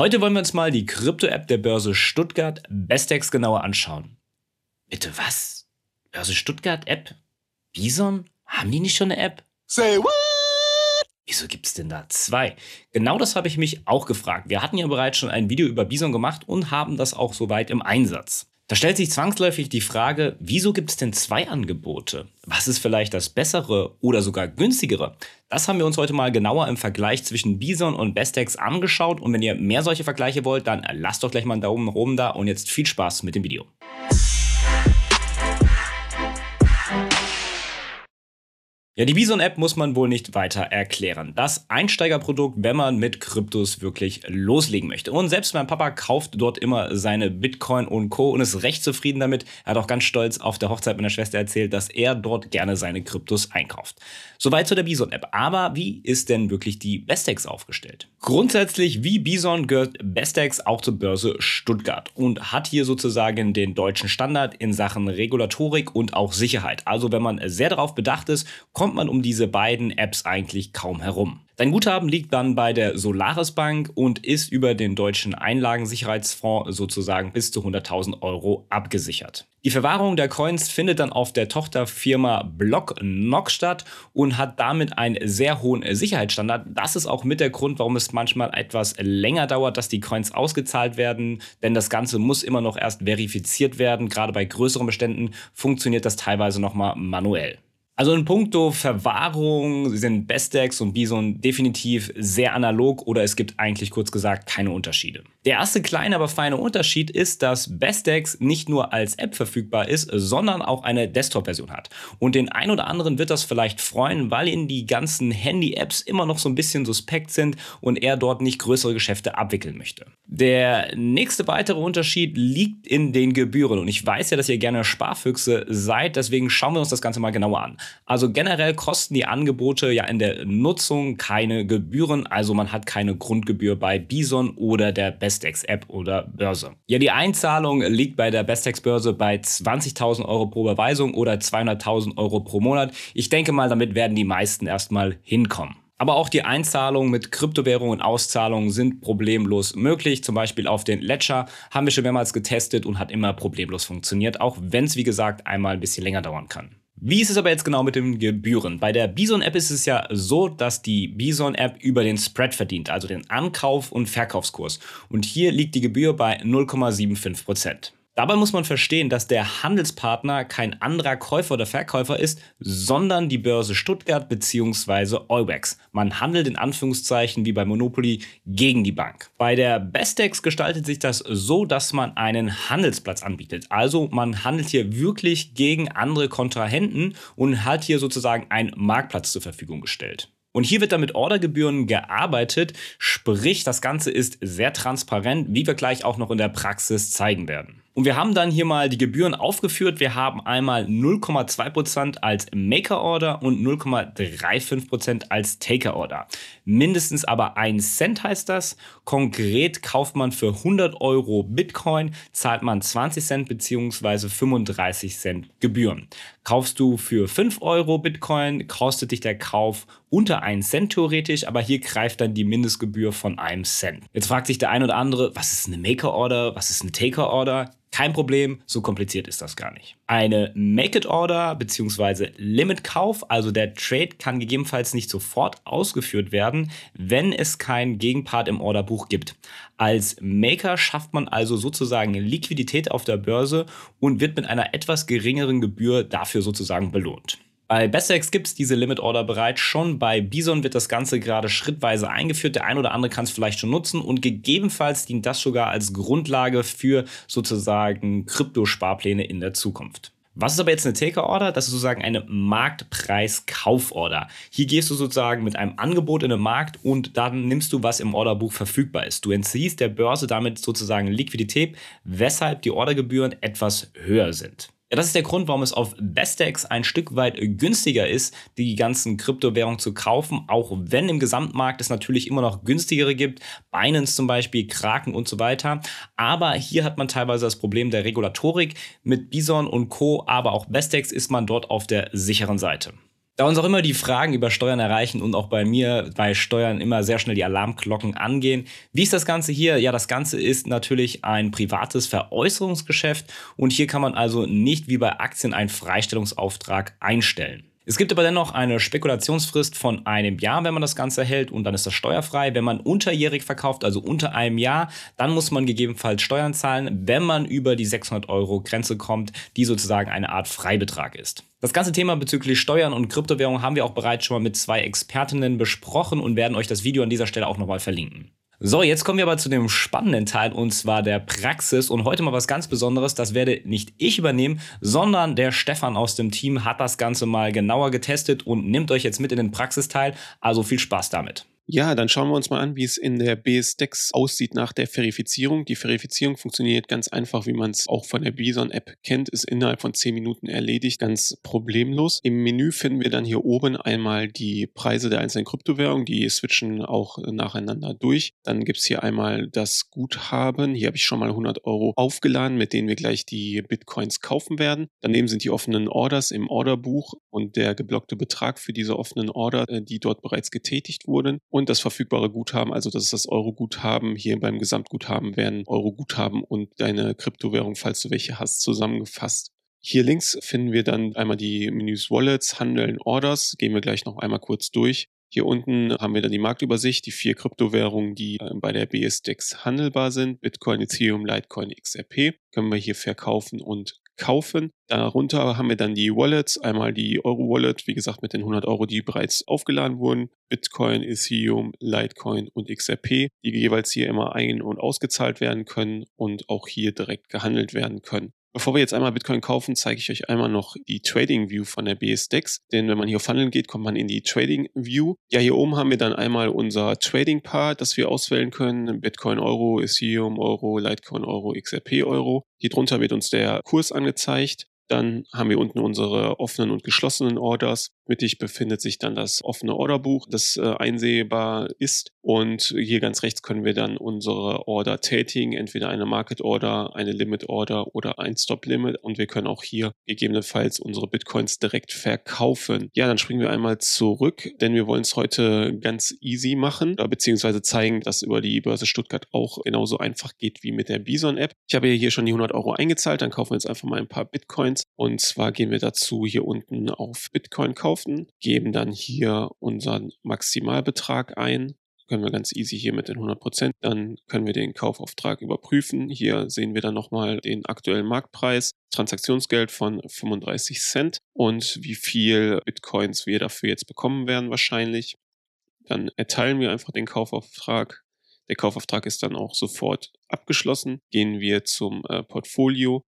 Heute wollen wir uns mal die Krypto-App der Börse Stuttgart Bestex genauer anschauen. Bitte was? Börse Stuttgart App? Bison? Haben die nicht schon eine App? Say what? Wieso gibt es denn da zwei? Genau das habe ich mich auch gefragt. Wir hatten ja bereits schon ein Video über Bison gemacht und haben das auch soweit im Einsatz. Da stellt sich zwangsläufig die Frage, wieso gibt es denn zwei Angebote? Was ist vielleicht das bessere oder sogar günstigere? Das haben wir uns heute mal genauer im Vergleich zwischen Bison und Bestex angeschaut und wenn ihr mehr solche Vergleiche wollt, dann lasst doch gleich mal einen Daumen nach oben da und jetzt viel Spaß mit dem Video. Ja, die Bison-App muss man wohl nicht weiter erklären. Das Einsteigerprodukt, wenn man mit Kryptos wirklich loslegen möchte. Und selbst mein Papa kauft dort immer seine Bitcoin und Co. und ist recht zufrieden damit. Er hat auch ganz stolz auf der Hochzeit meiner Schwester erzählt, dass er dort gerne seine Kryptos einkauft. Soweit zu der Bison-App. Aber wie ist denn wirklich die Bestex aufgestellt? Grundsätzlich wie Bison gehört Bestex auch zur Börse Stuttgart und hat hier sozusagen den deutschen Standard in Sachen Regulatorik und auch Sicherheit. Also wenn man sehr darauf bedacht ist, kommt kommt man um diese beiden Apps eigentlich kaum herum. Dein Guthaben liegt dann bei der Solaris Bank und ist über den deutschen Einlagensicherheitsfonds sozusagen bis zu 100.000 Euro abgesichert. Die Verwahrung der Coins findet dann auf der Tochterfirma BlockNock statt und hat damit einen sehr hohen Sicherheitsstandard. Das ist auch mit der Grund, warum es manchmal etwas länger dauert, dass die Coins ausgezahlt werden, denn das Ganze muss immer noch erst verifiziert werden. Gerade bei größeren Beständen funktioniert das teilweise nochmal manuell. Also in puncto Verwahrung sind Bestex und Bison definitiv sehr analog oder es gibt eigentlich kurz gesagt keine Unterschiede. Der erste kleine, aber feine Unterschied ist, dass Bestex nicht nur als App verfügbar ist, sondern auch eine Desktop-Version hat. Und den ein oder anderen wird das vielleicht freuen, weil ihnen die ganzen Handy-Apps immer noch so ein bisschen suspekt sind und er dort nicht größere Geschäfte abwickeln möchte. Der nächste weitere Unterschied liegt in den Gebühren. Und ich weiß ja, dass ihr gerne Sparfüchse seid, deswegen schauen wir uns das Ganze mal genauer an. Also generell kosten die Angebote ja in der Nutzung keine Gebühren, also man hat keine Grundgebühr bei Bison oder der Bestex App oder Börse. Ja, die Einzahlung liegt bei der Bestex Börse bei 20.000 Euro pro Überweisung oder 200.000 Euro pro Monat. Ich denke mal, damit werden die meisten erstmal hinkommen. Aber auch die Einzahlungen mit Kryptowährungen und Auszahlungen sind problemlos möglich. Zum Beispiel auf den Ledger haben wir schon mehrmals getestet und hat immer problemlos funktioniert, auch wenn es wie gesagt einmal ein bisschen länger dauern kann. Wie ist es aber jetzt genau mit den Gebühren? Bei der Bison-App ist es ja so, dass die Bison-App über den Spread verdient, also den Ankauf- und Verkaufskurs. Und hier liegt die Gebühr bei 0,75 Prozent. Dabei muss man verstehen, dass der Handelspartner kein anderer Käufer oder Verkäufer ist, sondern die Börse Stuttgart bzw. Eurex. Man handelt in Anführungszeichen wie bei Monopoly gegen die Bank. Bei der Bestex gestaltet sich das so, dass man einen Handelsplatz anbietet. Also man handelt hier wirklich gegen andere Kontrahenten und hat hier sozusagen einen Marktplatz zur Verfügung gestellt. Und hier wird dann mit Ordergebühren gearbeitet, sprich das Ganze ist sehr transparent, wie wir gleich auch noch in der Praxis zeigen werden. Und wir haben dann hier mal die Gebühren aufgeführt. Wir haben einmal 0,2% als Maker-Order und 0,35% als Taker-Order. Mindestens aber 1 Cent heißt das. Konkret kauft man für 100 Euro Bitcoin, zahlt man 20 Cent bzw. 35 Cent Gebühren. Kaufst du für 5 Euro Bitcoin, kostet dich der Kauf unter 1 Cent theoretisch, aber hier greift dann die Mindestgebühr von 1 Cent. Jetzt fragt sich der ein oder andere, was ist eine Maker-Order, was ist eine Taker-Order? Kein Problem, so kompliziert ist das gar nicht. Eine Make-it-Order bzw. Limit-Kauf, also der Trade kann gegebenenfalls nicht sofort ausgeführt werden, wenn es keinen Gegenpart im Orderbuch gibt. Als Maker schafft man also sozusagen Liquidität auf der Börse und wird mit einer etwas geringeren Gebühr dafür sozusagen belohnt. Bei Bessex gibt es diese Limit Order bereits schon. Bei Bison wird das Ganze gerade schrittweise eingeführt. Der ein oder andere kann es vielleicht schon nutzen und gegebenenfalls dient das sogar als Grundlage für sozusagen Kryptosparpläne in der Zukunft. Was ist aber jetzt eine Taker-Order? Das ist sozusagen eine Marktpreis-Kauforder. Hier gehst du sozusagen mit einem Angebot in den Markt und dann nimmst du, was im Orderbuch verfügbar ist. Du entziehst der Börse damit sozusagen Liquidität, weshalb die Ordergebühren etwas höher sind. Ja, das ist der Grund, warum es auf Bestex ein Stück weit günstiger ist, die ganzen Kryptowährungen zu kaufen, auch wenn im Gesamtmarkt es natürlich immer noch günstigere gibt, Binance zum Beispiel, Kraken und so weiter. Aber hier hat man teilweise das Problem der Regulatorik. Mit Bison und Co., aber auch Bestex ist man dort auf der sicheren Seite. Da uns auch immer die Fragen über Steuern erreichen und auch bei mir bei Steuern immer sehr schnell die Alarmglocken angehen. Wie ist das Ganze hier? Ja, das Ganze ist natürlich ein privates Veräußerungsgeschäft und hier kann man also nicht wie bei Aktien einen Freistellungsauftrag einstellen. Es gibt aber dennoch eine Spekulationsfrist von einem Jahr, wenn man das Ganze hält und dann ist das steuerfrei. Wenn man unterjährig verkauft, also unter einem Jahr, dann muss man gegebenenfalls Steuern zahlen, wenn man über die 600 Euro Grenze kommt, die sozusagen eine Art Freibetrag ist. Das ganze Thema bezüglich Steuern und Kryptowährung haben wir auch bereits schon mal mit zwei Expertinnen besprochen und werden euch das Video an dieser Stelle auch nochmal verlinken. So, jetzt kommen wir aber zu dem spannenden Teil und zwar der Praxis. Und heute mal was ganz Besonderes. Das werde nicht ich übernehmen, sondern der Stefan aus dem Team hat das Ganze mal genauer getestet und nimmt euch jetzt mit in den Praxisteil. Also viel Spaß damit. Ja, dann schauen wir uns mal an, wie es in der BSDEX aussieht nach der Verifizierung. Die Verifizierung funktioniert ganz einfach, wie man es auch von der Bison-App kennt, ist innerhalb von 10 Minuten erledigt, ganz problemlos. Im Menü finden wir dann hier oben einmal die Preise der einzelnen Kryptowährungen, die switchen auch nacheinander durch. Dann gibt es hier einmal das Guthaben. Hier habe ich schon mal 100 Euro aufgeladen, mit denen wir gleich die Bitcoins kaufen werden. Daneben sind die offenen Orders im Orderbuch und der geblockte Betrag für diese offenen Order, äh, die dort bereits getätigt wurden. Und und das verfügbare Guthaben, also das ist das Euro-Guthaben. Hier beim Gesamtguthaben werden Euro-Guthaben und deine Kryptowährung, falls du welche hast, zusammengefasst. Hier links finden wir dann einmal die Menüs Wallets, Handeln, Orders. Gehen wir gleich noch einmal kurz durch. Hier unten haben wir dann die Marktübersicht, die vier Kryptowährungen, die äh, bei der BSDEX handelbar sind. Bitcoin, Ethereum, Litecoin, XRP. Können wir hier verkaufen und kaufen. Darunter haben wir dann die Wallets, einmal die Euro-Wallet, wie gesagt mit den 100 Euro, die bereits aufgeladen wurden, Bitcoin, Ethereum, Litecoin und XRP, die jeweils hier immer ein- und ausgezahlt werden können und auch hier direkt gehandelt werden können. Bevor wir jetzt einmal Bitcoin kaufen, zeige ich euch einmal noch die Trading View von der BSDEX. Denn wenn man hier auf Handeln geht, kommt man in die Trading View. Ja, hier oben haben wir dann einmal unser Trading Part, das wir auswählen können. Bitcoin Euro, Ethereum Euro, Litecoin Euro, XRP Euro. Hier drunter wird uns der Kurs angezeigt. Dann haben wir unten unsere offenen und geschlossenen Orders. Mittig befindet sich dann das offene Orderbuch, das äh, einsehbar ist. Und hier ganz rechts können wir dann unsere Order tätigen, entweder eine Market Order, eine Limit Order oder ein Stop Limit. Und wir können auch hier gegebenenfalls unsere Bitcoins direkt verkaufen. Ja, dann springen wir einmal zurück, denn wir wollen es heute ganz easy machen, beziehungsweise zeigen, dass über die Börse Stuttgart auch genauso einfach geht wie mit der Bison App. Ich habe hier schon die 100 Euro eingezahlt, dann kaufen wir jetzt einfach mal ein paar Bitcoins. Und zwar gehen wir dazu hier unten auf Bitcoin kaufen kaufen, geben dann hier unseren Maximalbetrag ein, können wir ganz easy hier mit den 100%. Dann können wir den Kaufauftrag überprüfen. Hier sehen wir dann nochmal den aktuellen Marktpreis, Transaktionsgeld von 35 Cent und wie viel Bitcoins wir dafür jetzt bekommen werden wahrscheinlich. Dann erteilen wir einfach den Kaufauftrag. Der Kaufauftrag ist dann auch sofort abgeschlossen. Gehen wir zum äh, Portfolio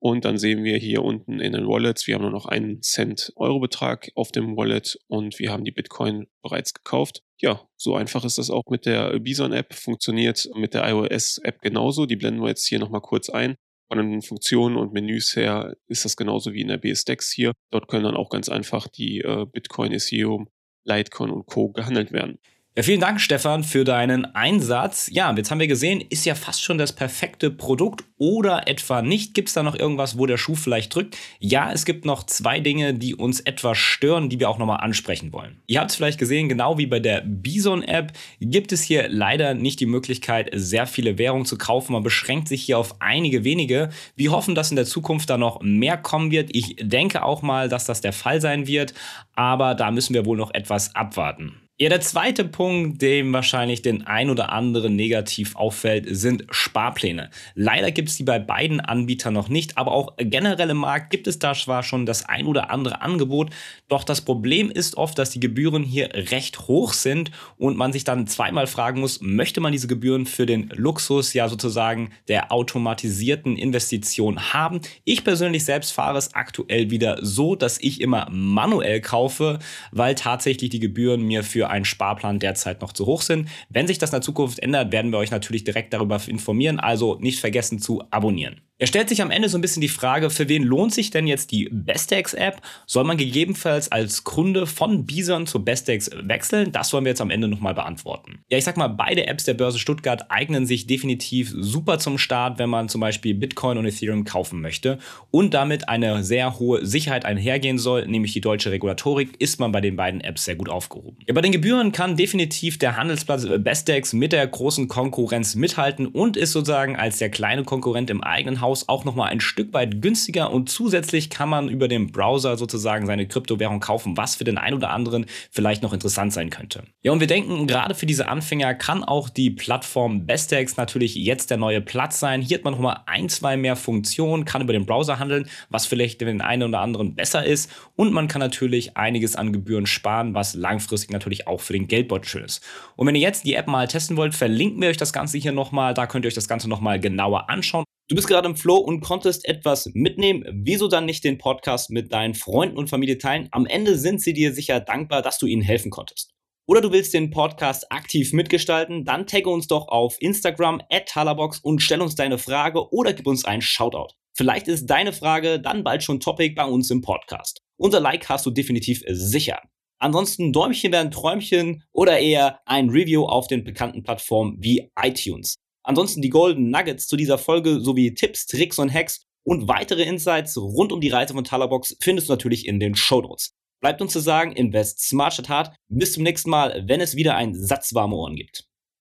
und dann sehen wir hier unten in den Wallets, wir haben nur noch einen Cent Euro-Betrag auf dem Wallet und wir haben die Bitcoin bereits gekauft. Ja, so einfach ist das auch mit der Bison-App, funktioniert mit der iOS-App genauso. Die blenden wir jetzt hier nochmal kurz ein. Von den Funktionen und Menüs her ist das genauso wie in der BSDEX hier. Dort können dann auch ganz einfach die äh, Bitcoin, Ethereum, Litecoin und Co. gehandelt werden. Ja, vielen Dank, Stefan, für deinen Einsatz. Ja, jetzt haben wir gesehen, ist ja fast schon das perfekte Produkt oder etwa nicht. Gibt es da noch irgendwas, wo der Schuh vielleicht drückt? Ja, es gibt noch zwei Dinge, die uns etwas stören, die wir auch nochmal ansprechen wollen. Ihr habt es vielleicht gesehen, genau wie bei der Bison-App gibt es hier leider nicht die Möglichkeit, sehr viele Währungen zu kaufen. Man beschränkt sich hier auf einige wenige. Wir hoffen, dass in der Zukunft da noch mehr kommen wird. Ich denke auch mal, dass das der Fall sein wird, aber da müssen wir wohl noch etwas abwarten. Ja, der zweite Punkt, dem wahrscheinlich den ein oder anderen negativ auffällt, sind Sparpläne. Leider gibt es die bei beiden Anbietern noch nicht, aber auch generell im Markt gibt es da zwar schon das ein oder andere Angebot, doch das Problem ist oft, dass die Gebühren hier recht hoch sind und man sich dann zweimal fragen muss, möchte man diese Gebühren für den Luxus ja sozusagen der automatisierten Investition haben? Ich persönlich selbst fahre es aktuell wieder so, dass ich immer manuell kaufe, weil tatsächlich die Gebühren mir für einen Sparplan derzeit noch zu hoch sind. Wenn sich das in der Zukunft ändert, werden wir euch natürlich direkt darüber informieren, also nicht vergessen zu abonnieren. Er stellt sich am Ende so ein bisschen die Frage, für wen lohnt sich denn jetzt die Bestex-App? Soll man gegebenenfalls als Kunde von Bison zu Bestex wechseln? Das wollen wir jetzt am Ende nochmal beantworten. Ja, ich sag mal, beide Apps der Börse Stuttgart eignen sich definitiv super zum Start, wenn man zum Beispiel Bitcoin und Ethereum kaufen möchte und damit eine sehr hohe Sicherheit einhergehen soll, nämlich die deutsche Regulatorik, ist man bei den beiden Apps sehr gut aufgehoben. Ja, bei den Gebühren kann definitiv der Handelsplatz Bestex mit der großen Konkurrenz mithalten und ist sozusagen als der kleine Konkurrent im eigenen Haus Haus auch nochmal ein Stück weit günstiger und zusätzlich kann man über den Browser sozusagen seine Kryptowährung kaufen, was für den einen oder anderen vielleicht noch interessant sein könnte. Ja, und wir denken, gerade für diese Anfänger kann auch die Plattform Bestex natürlich jetzt der neue Platz sein. Hier hat man nochmal ein, zwei mehr Funktionen, kann über den Browser handeln, was vielleicht den einen oder anderen besser ist und man kann natürlich einiges an Gebühren sparen, was langfristig natürlich auch für den Geldbeutel schön ist. Und wenn ihr jetzt die App mal testen wollt, verlinken wir euch das Ganze hier nochmal, da könnt ihr euch das Ganze nochmal genauer anschauen. Du bist gerade im Flow und konntest etwas mitnehmen. Wieso dann nicht den Podcast mit deinen Freunden und Familie teilen? Am Ende sind sie dir sicher dankbar, dass du ihnen helfen konntest. Oder du willst den Podcast aktiv mitgestalten? Dann tagge uns doch auf Instagram at Talabox und stell uns deine Frage oder gib uns einen Shoutout. Vielleicht ist deine Frage dann bald schon Topic bei uns im Podcast. Unser Like hast du definitiv sicher. Ansonsten Däumchen werden Träumchen oder eher ein Review auf den bekannten Plattformen wie iTunes. Ansonsten die Golden Nuggets zu dieser Folge sowie Tipps, Tricks und Hacks und weitere Insights rund um die Reise von Talabox findest du natürlich in den Show Notes. Bleibt uns zu sagen, invest smart statt hart. Bis zum nächsten Mal, wenn es wieder ein Satz warme Ohren gibt.